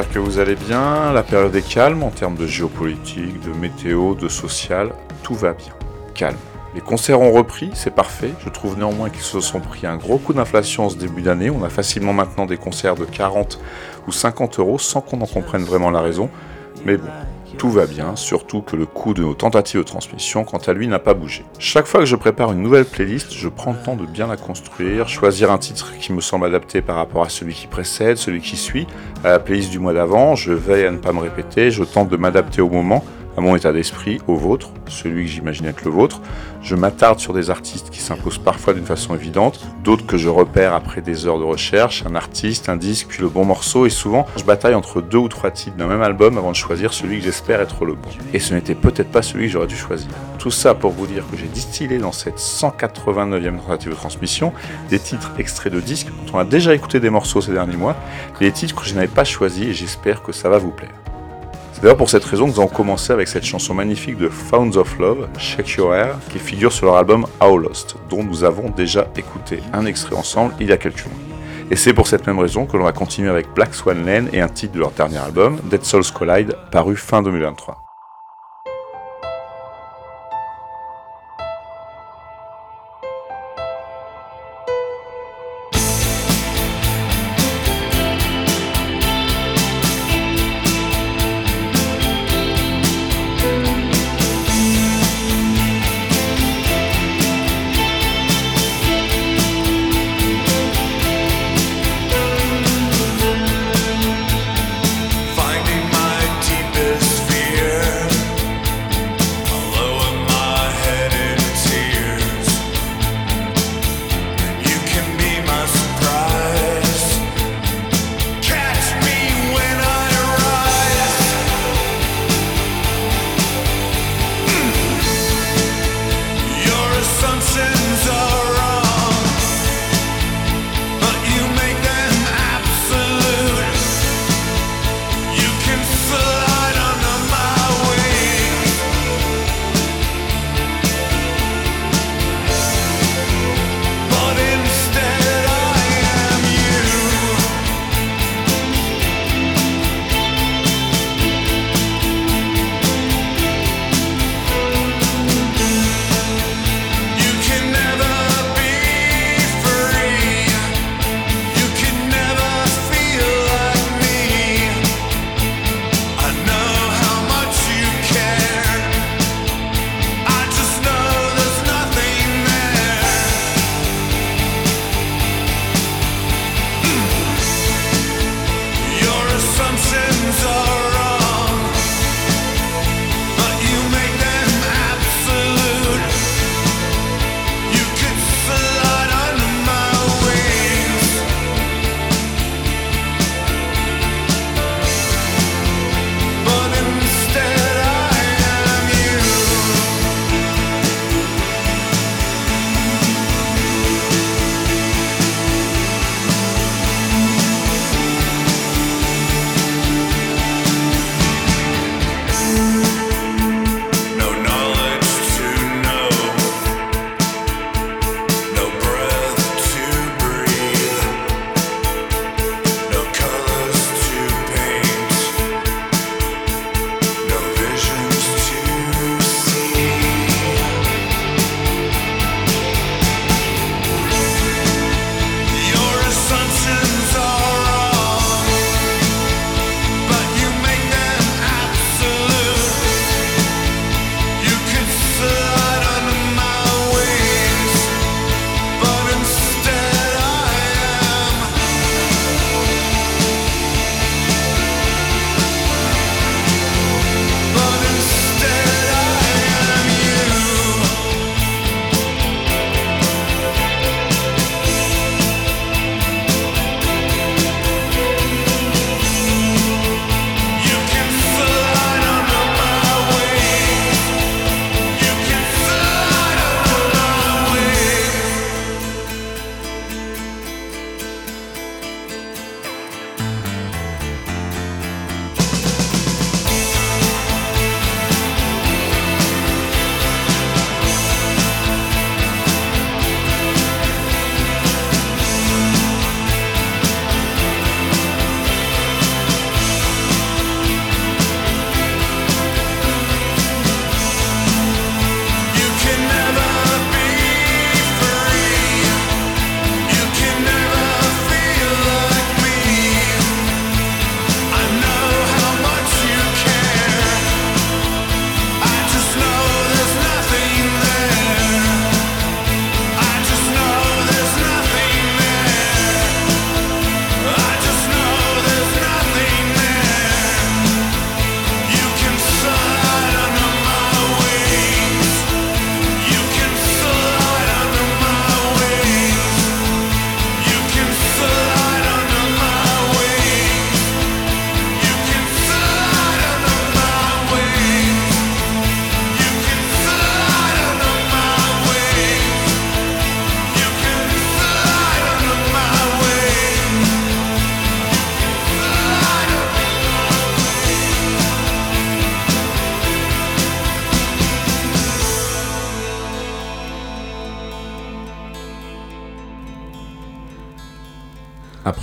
J'espère que vous allez bien. La période est calme en termes de géopolitique, de météo, de social. Tout va bien. Calme. Les concerts ont repris, c'est parfait. Je trouve néanmoins qu'ils se sont pris un gros coup d'inflation en ce début d'année. On a facilement maintenant des concerts de 40 ou 50 euros sans qu'on en comprenne vraiment la raison. Mais bon, tout va bien, surtout que le coût de nos tentatives de transmission, quant à lui, n'a pas bougé. Chaque fois que je prépare une nouvelle playlist, je prends le temps de bien la construire, choisir un titre qui me semble adapté par rapport à celui qui précède, celui qui suit, à la playlist du mois d'avant, je veille à ne pas me répéter, je tente de m'adapter au moment, à mon état d'esprit, au vôtre, celui que j'imagine être le vôtre. Je m'attarde sur des artistes qui s'imposent parfois d'une façon évidente, d'autres que je repère après des heures de recherche, un artiste, un disque, puis le bon morceau, et souvent je bataille entre deux ou trois titres d'un même album avant de choisir celui que j'espère être le bon. Et ce n'était peut-être pas celui que j'aurais dû choisir. Tout ça pour vous dire que j'ai distillé dans cette 189e tentative de transmission des titres extraits de disques dont on a déjà écouté des morceaux ces derniers mois, des titres que je n'avais pas choisis et j'espère que ça va vous plaire. D'ailleurs pour cette raison que nous allons commencer avec cette chanson magnifique de Founds of Love, Shake Your Hair, qui figure sur leur album How Lost, dont nous avons déjà écouté un extrait ensemble il y a quelques mois. Et c'est pour cette même raison que l'on va continuer avec Black Swan Lane et un titre de leur dernier album, Dead Souls Collide, paru fin 2023.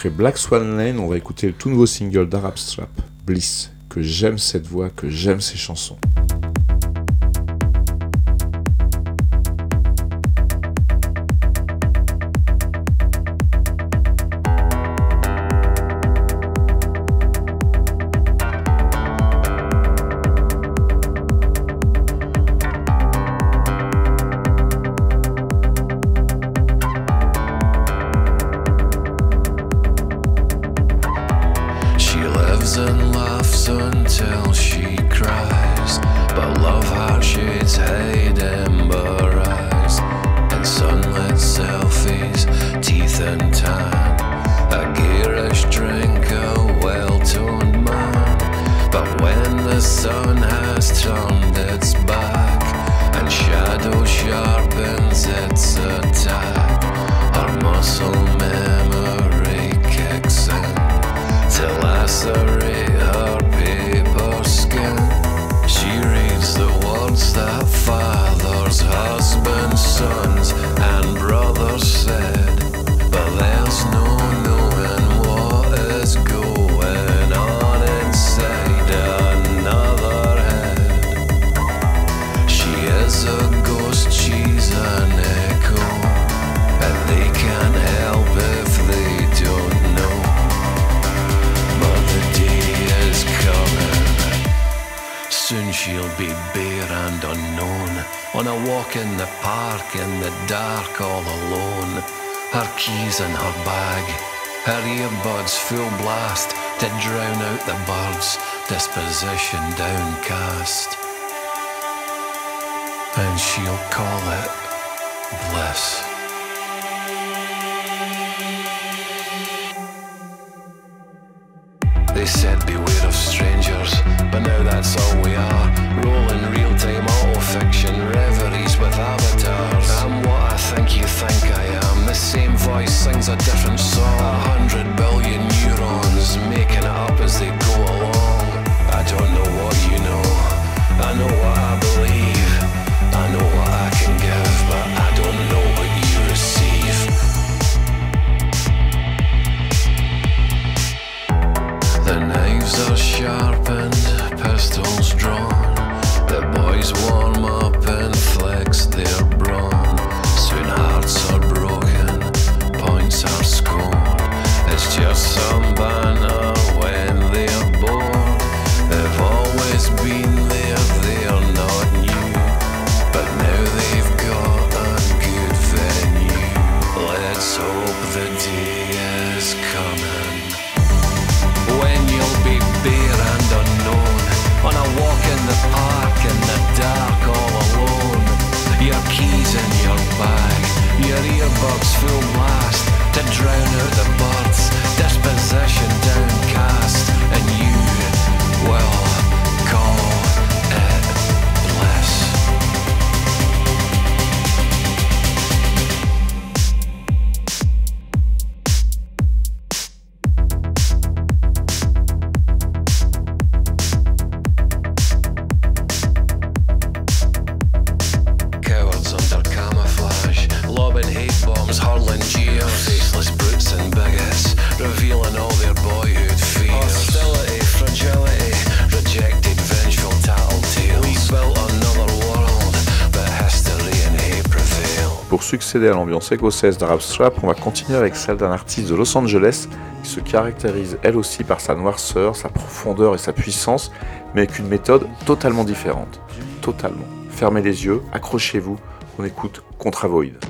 Black Swan Lane, on va écouter le tout nouveau single d'Arab Strap, Bliss, que j'aime cette voix, que j'aime ces chansons. till she cries. But love how she's hate ember eyes and sunlit selfies, teeth and time. A garish drink, a well toned man. But when the sun has turned its back and shadow sharpens its attack, her muscle memory kicks in till I surrender. and unknown. On a walk in the park in the dark all alone. Her keys in her bag, her earbuds full blast to drown out the birds, disposition downcast. And she'll call it bliss. They said beware. À l'ambiance écossaise d'Arab Strap, on va continuer avec celle d'un artiste de Los Angeles qui se caractérise elle aussi par sa noirceur, sa profondeur et sa puissance, mais avec une méthode totalement différente. Totalement. Fermez les yeux, accrochez-vous, on écoute Contravoid.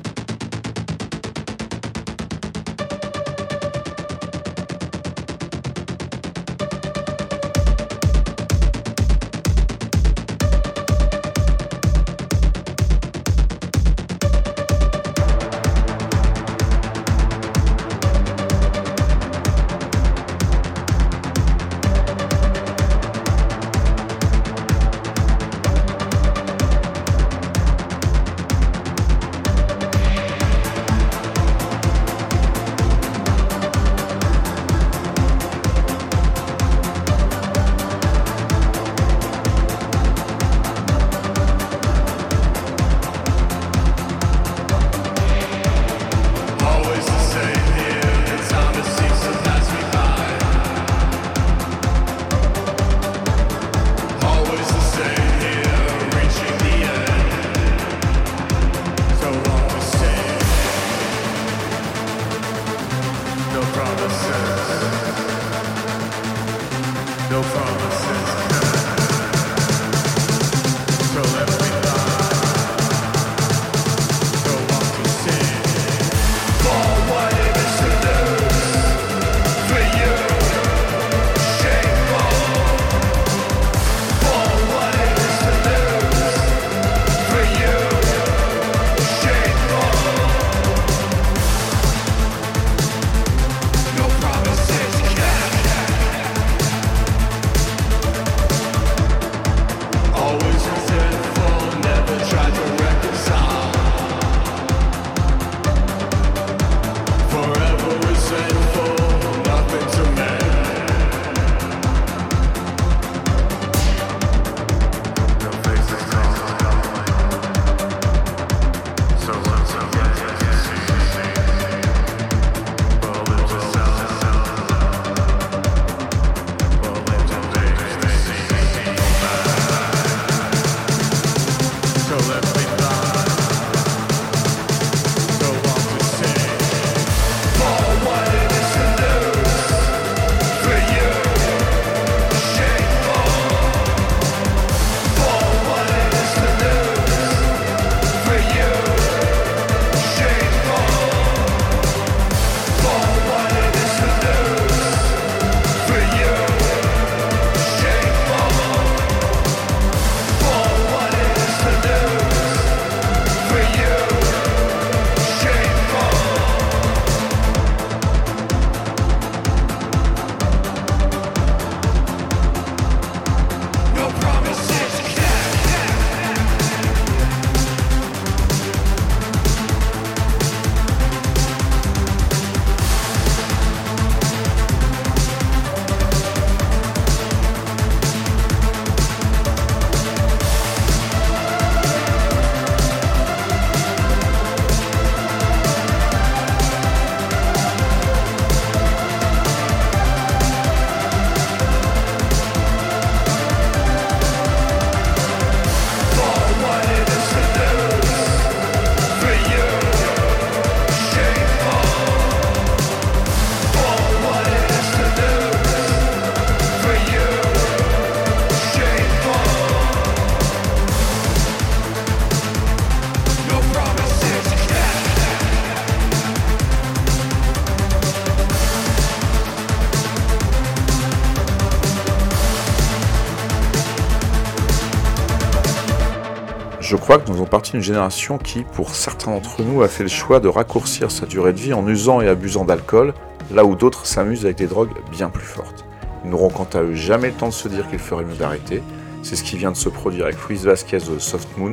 Je crois que nous faisons partie d'une génération qui, pour certains d'entre nous, a fait le choix de raccourcir sa durée de vie en usant et abusant d'alcool, là où d'autres s'amusent avec des drogues bien plus fortes. Ils n'auront quant à eux jamais le temps de se dire qu'il ferait mieux d'arrêter. C'est ce qui vient de se produire avec Luis Vasquez de Soft Moon,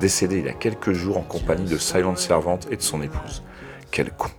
décédé il y a quelques jours en compagnie de Silent Servante et de son épouse. Quel con.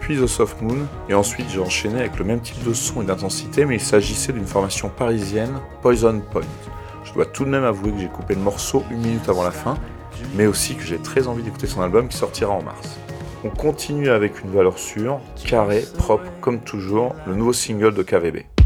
Puis The Soft Moon, et ensuite j'ai enchaîné avec le même type de son et d'intensité, mais il s'agissait d'une formation parisienne, Poison Point. Je dois tout de même avouer que j'ai coupé le morceau une minute avant la fin, mais aussi que j'ai très envie d'écouter son album qui sortira en mars. On continue avec une valeur sûre, carré, propre, comme toujours, le nouveau single de KVB.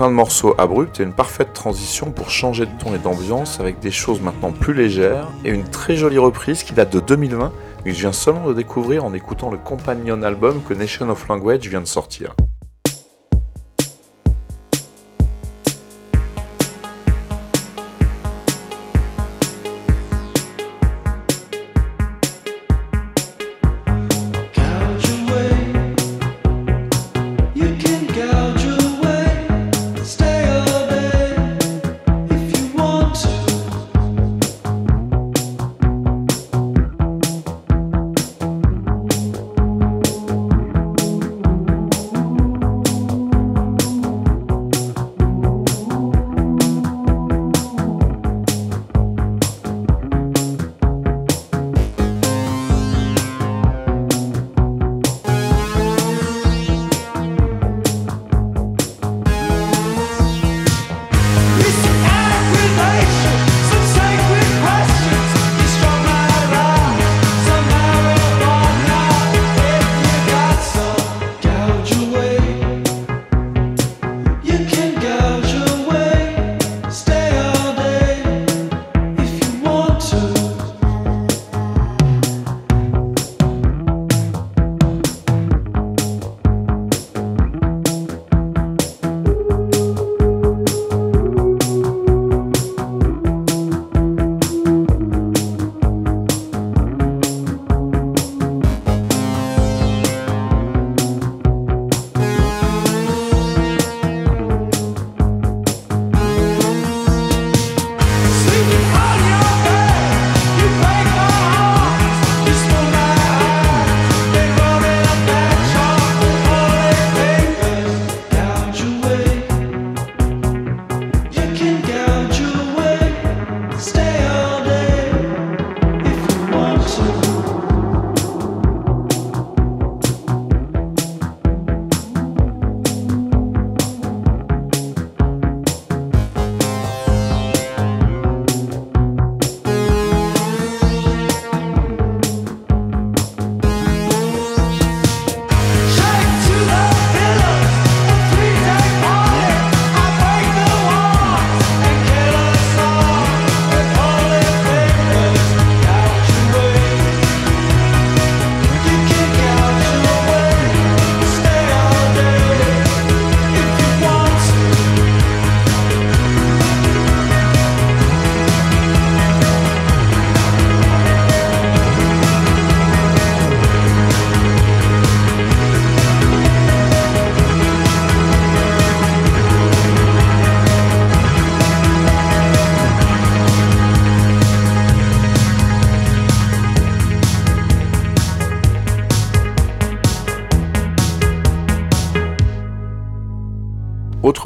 Fin de morceau abrupte et une parfaite transition pour changer de ton et d'ambiance avec des choses maintenant plus légères et une très jolie reprise qui date de 2020 mais que je viens seulement de découvrir en écoutant le companion album que Nation of Language vient de sortir.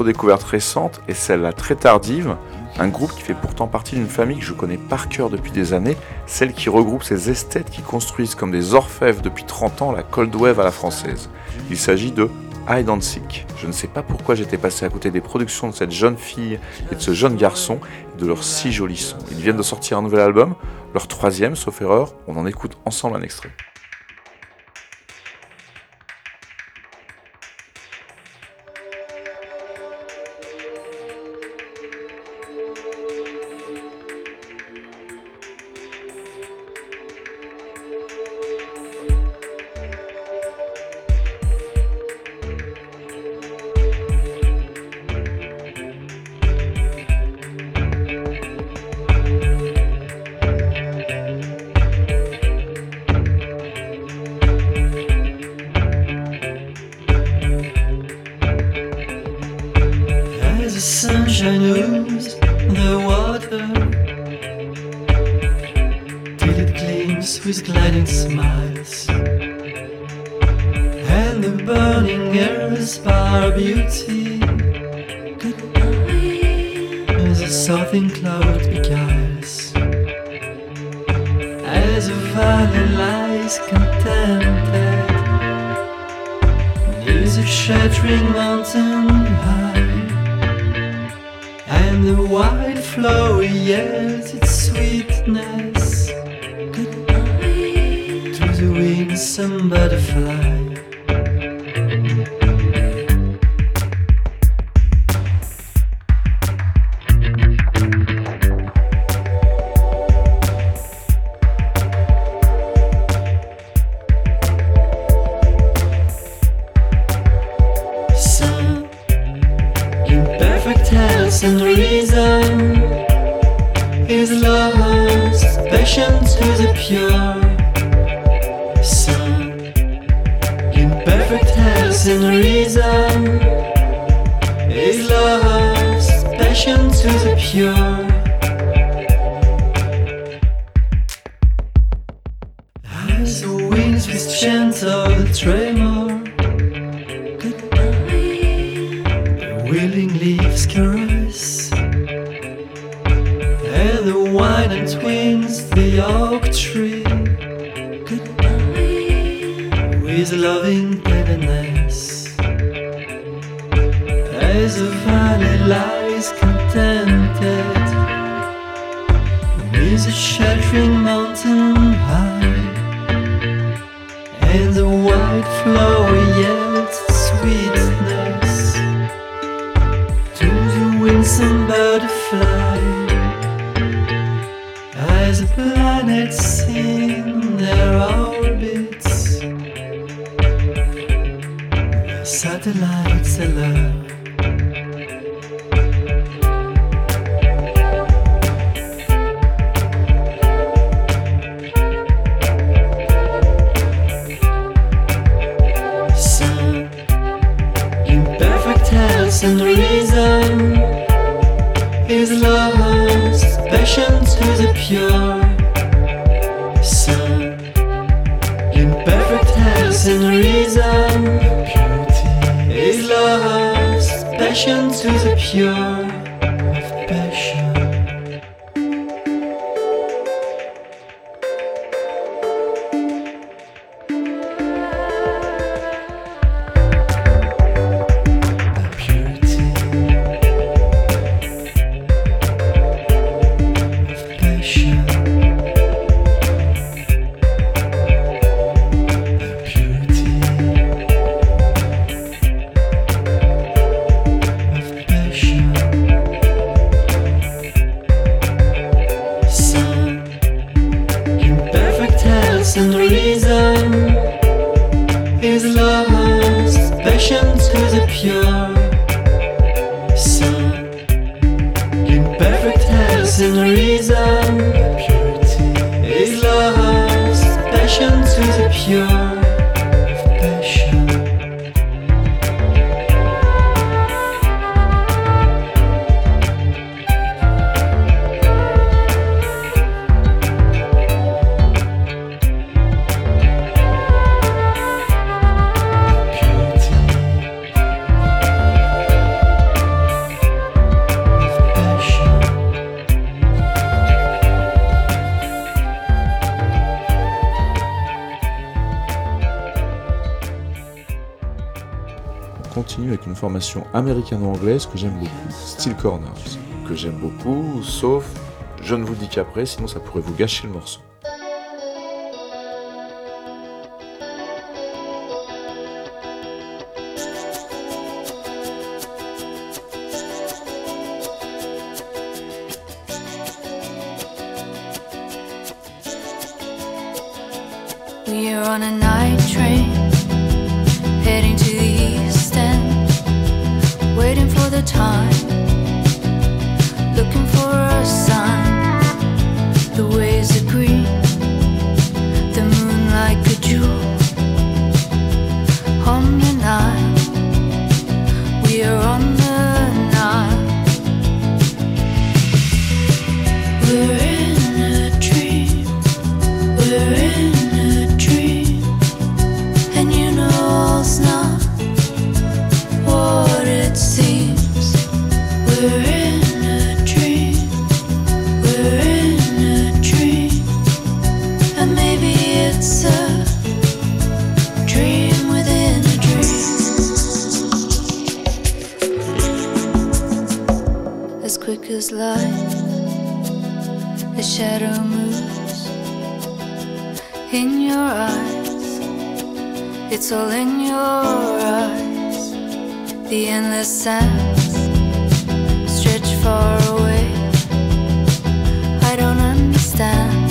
Découverte récente, et celle-là très tardive, un groupe qui fait pourtant partie d'une famille que je connais par cœur depuis des années, celle qui regroupe ces esthètes qui construisent comme des orfèvres depuis 30 ans la cold wave à la française. Il s'agit de Hide and Seek. Je ne sais pas pourquoi j'étais passé à côté des productions de cette jeune fille et de ce jeune garçon et de leurs si jolis sons. Ils viennent de sortir un nouvel album, leur troisième sauf erreur, on en écoute ensemble un extrait. heaviness As a valley lies contented. With a shattering mountain high. And the white flower yields sweetness. To the winsome bird satellite seller. and reason is love's passion to the pure. pure missing reason. Américano-anglaise que j'aime beaucoup, Steel Corners, que j'aime beaucoup, sauf je ne vous dis qu'après, sinon ça pourrait vous gâcher le morceau. cause life, the shadow moves in your eyes. It's all in your eyes. The endless sands stretch far away. I don't understand.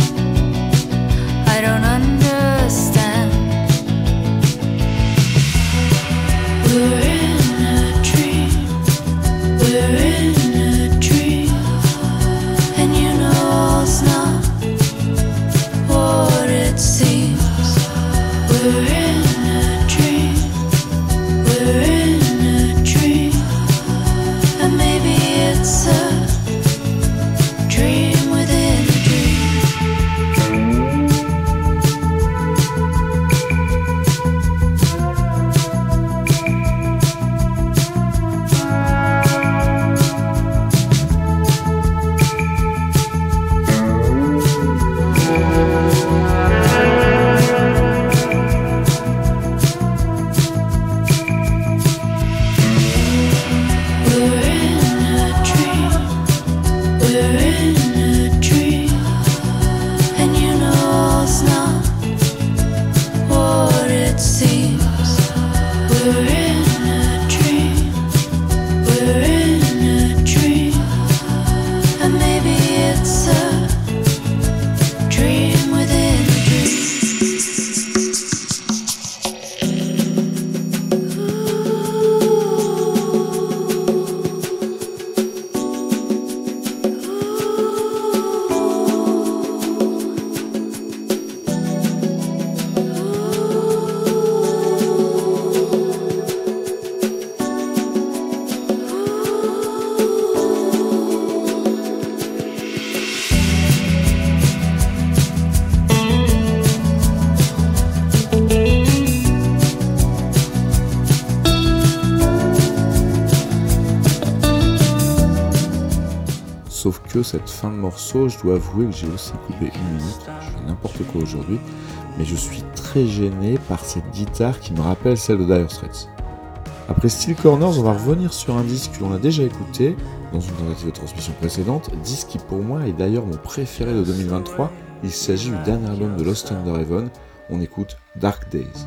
Cette fin de morceau, je dois avouer que j'ai aussi coupé une minute. Je fais n'importe quoi aujourd'hui, mais je suis très gêné par cette guitare qui me rappelle celle de Dire Straits. Après Steel Corners, on va revenir sur un disque que l'on a déjà écouté dans une tentative de transmission précédente, disque qui pour moi est d'ailleurs mon préféré de 2023. Il s'agit du dernier album de Lost Under Heaven. On écoute Dark Days.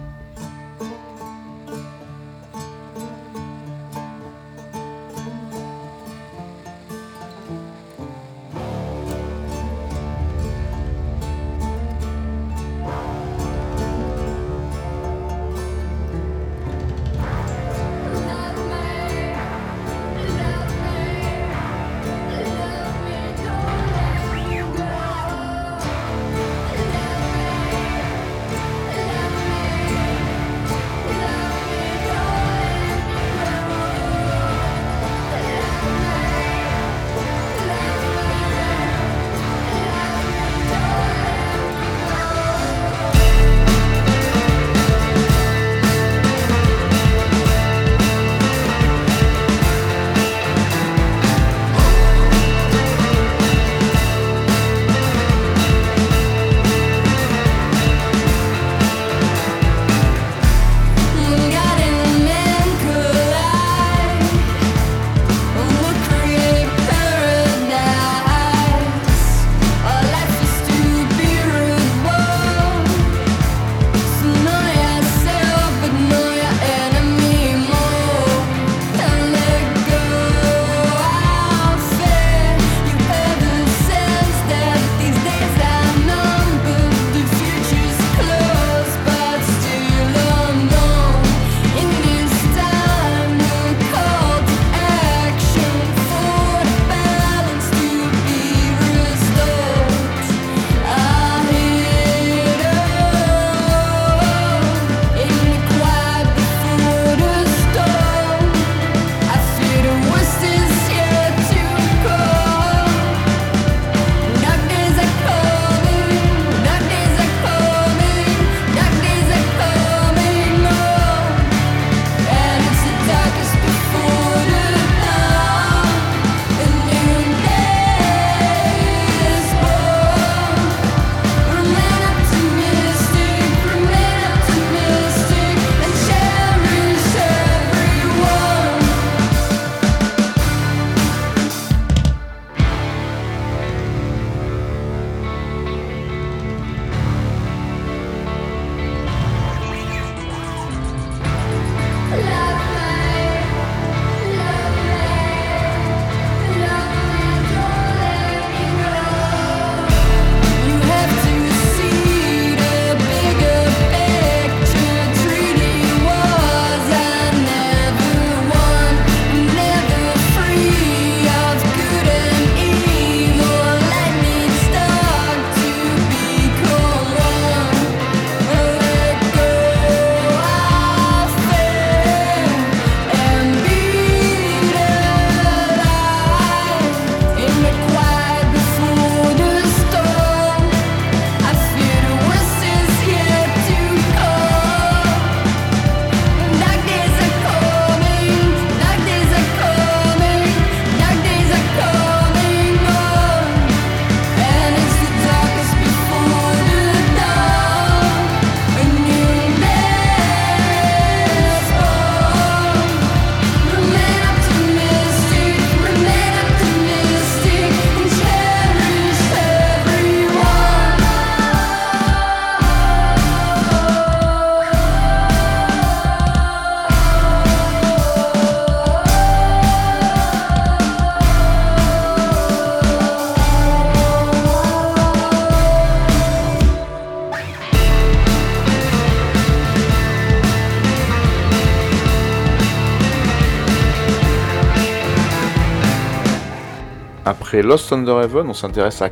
Après Lost Under Heaven, on s'intéresse à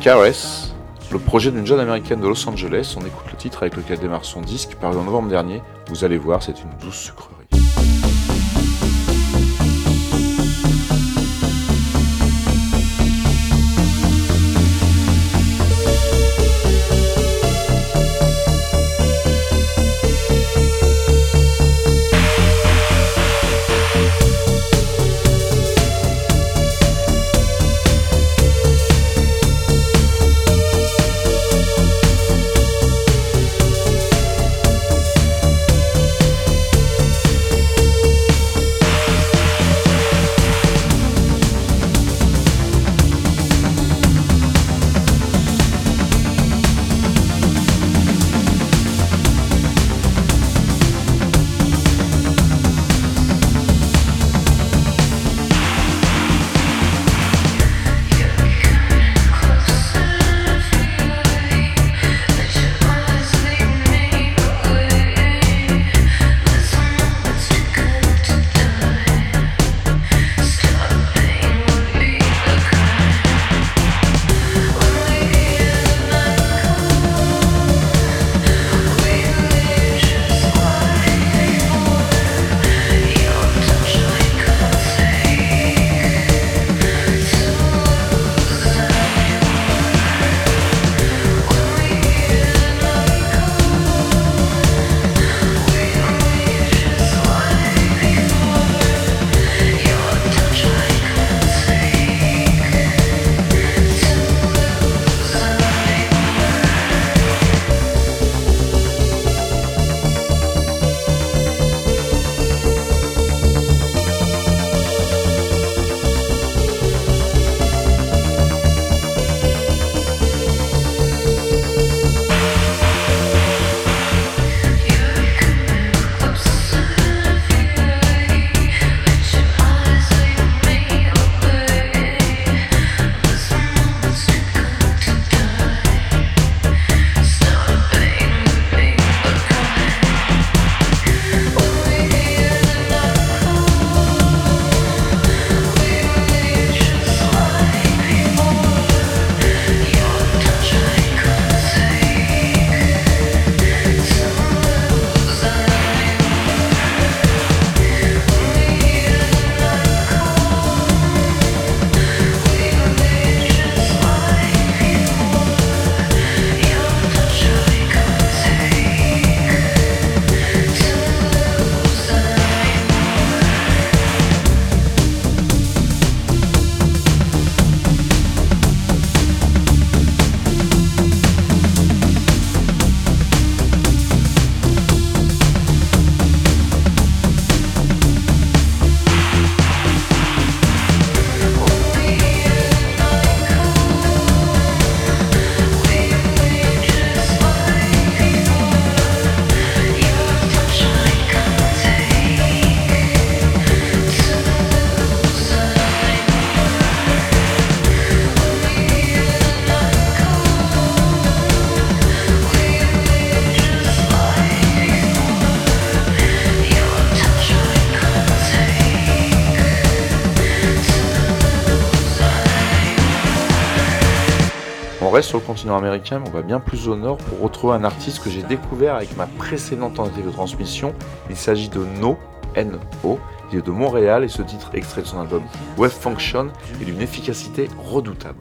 Caress, le projet d'une jeune américaine de Los Angeles. On écoute le titre avec lequel démarre son disque, paru en novembre dernier. Vous allez voir, c'est une douce sucrerie. Américain, mais on va bien plus au nord pour retrouver un artiste que j'ai découvert avec ma précédente tentative de transmission. Il s'agit de No, N-O. Il est de Montréal et ce titre extrait de son album Web Function est d'une efficacité redoutable.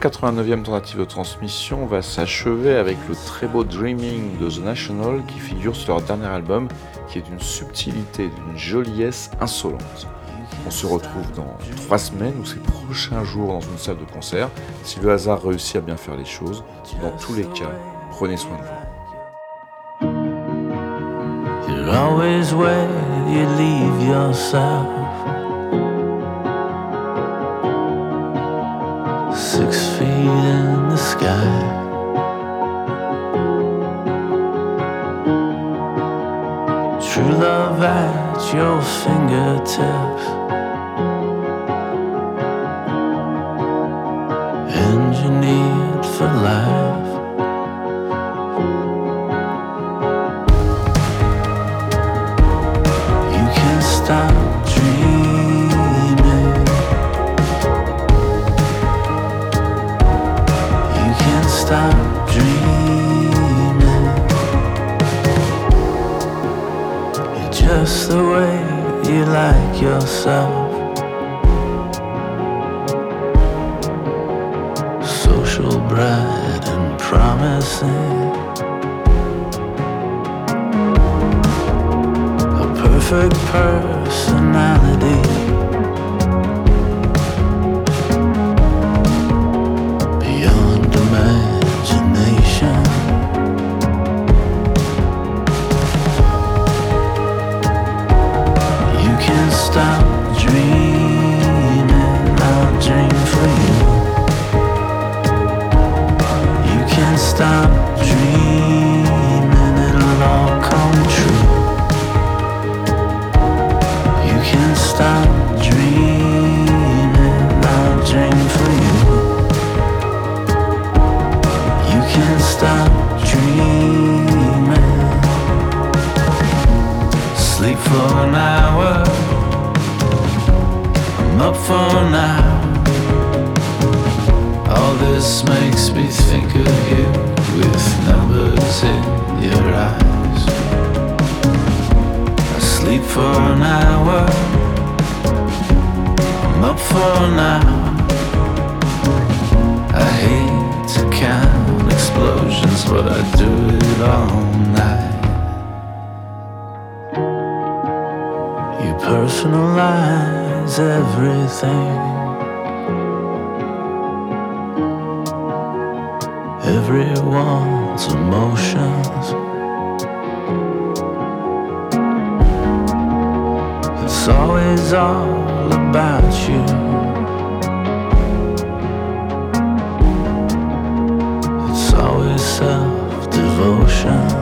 189e tentative de transmission va s'achever avec le très beau Dreaming de The National qui figure sur leur dernier album, qui est d'une subtilité, d'une joliesse insolente. On se retrouve dans trois semaines ou ces prochains jours dans une salle de concert, si le hasard réussit à bien faire les choses. Dans tous les cas, prenez soin de vous. In the sky. True love at your fingertips. Engineered for life. The way you like yourself. Social, bright, and promising. A perfect personality. now. All this makes me think of you with numbers in your eyes. I sleep for an hour, I'm up for an hour. I hate to count explosions, but I do it all night. personalize everything. Everyone's emotions. It's always all about you. It's always self devotion.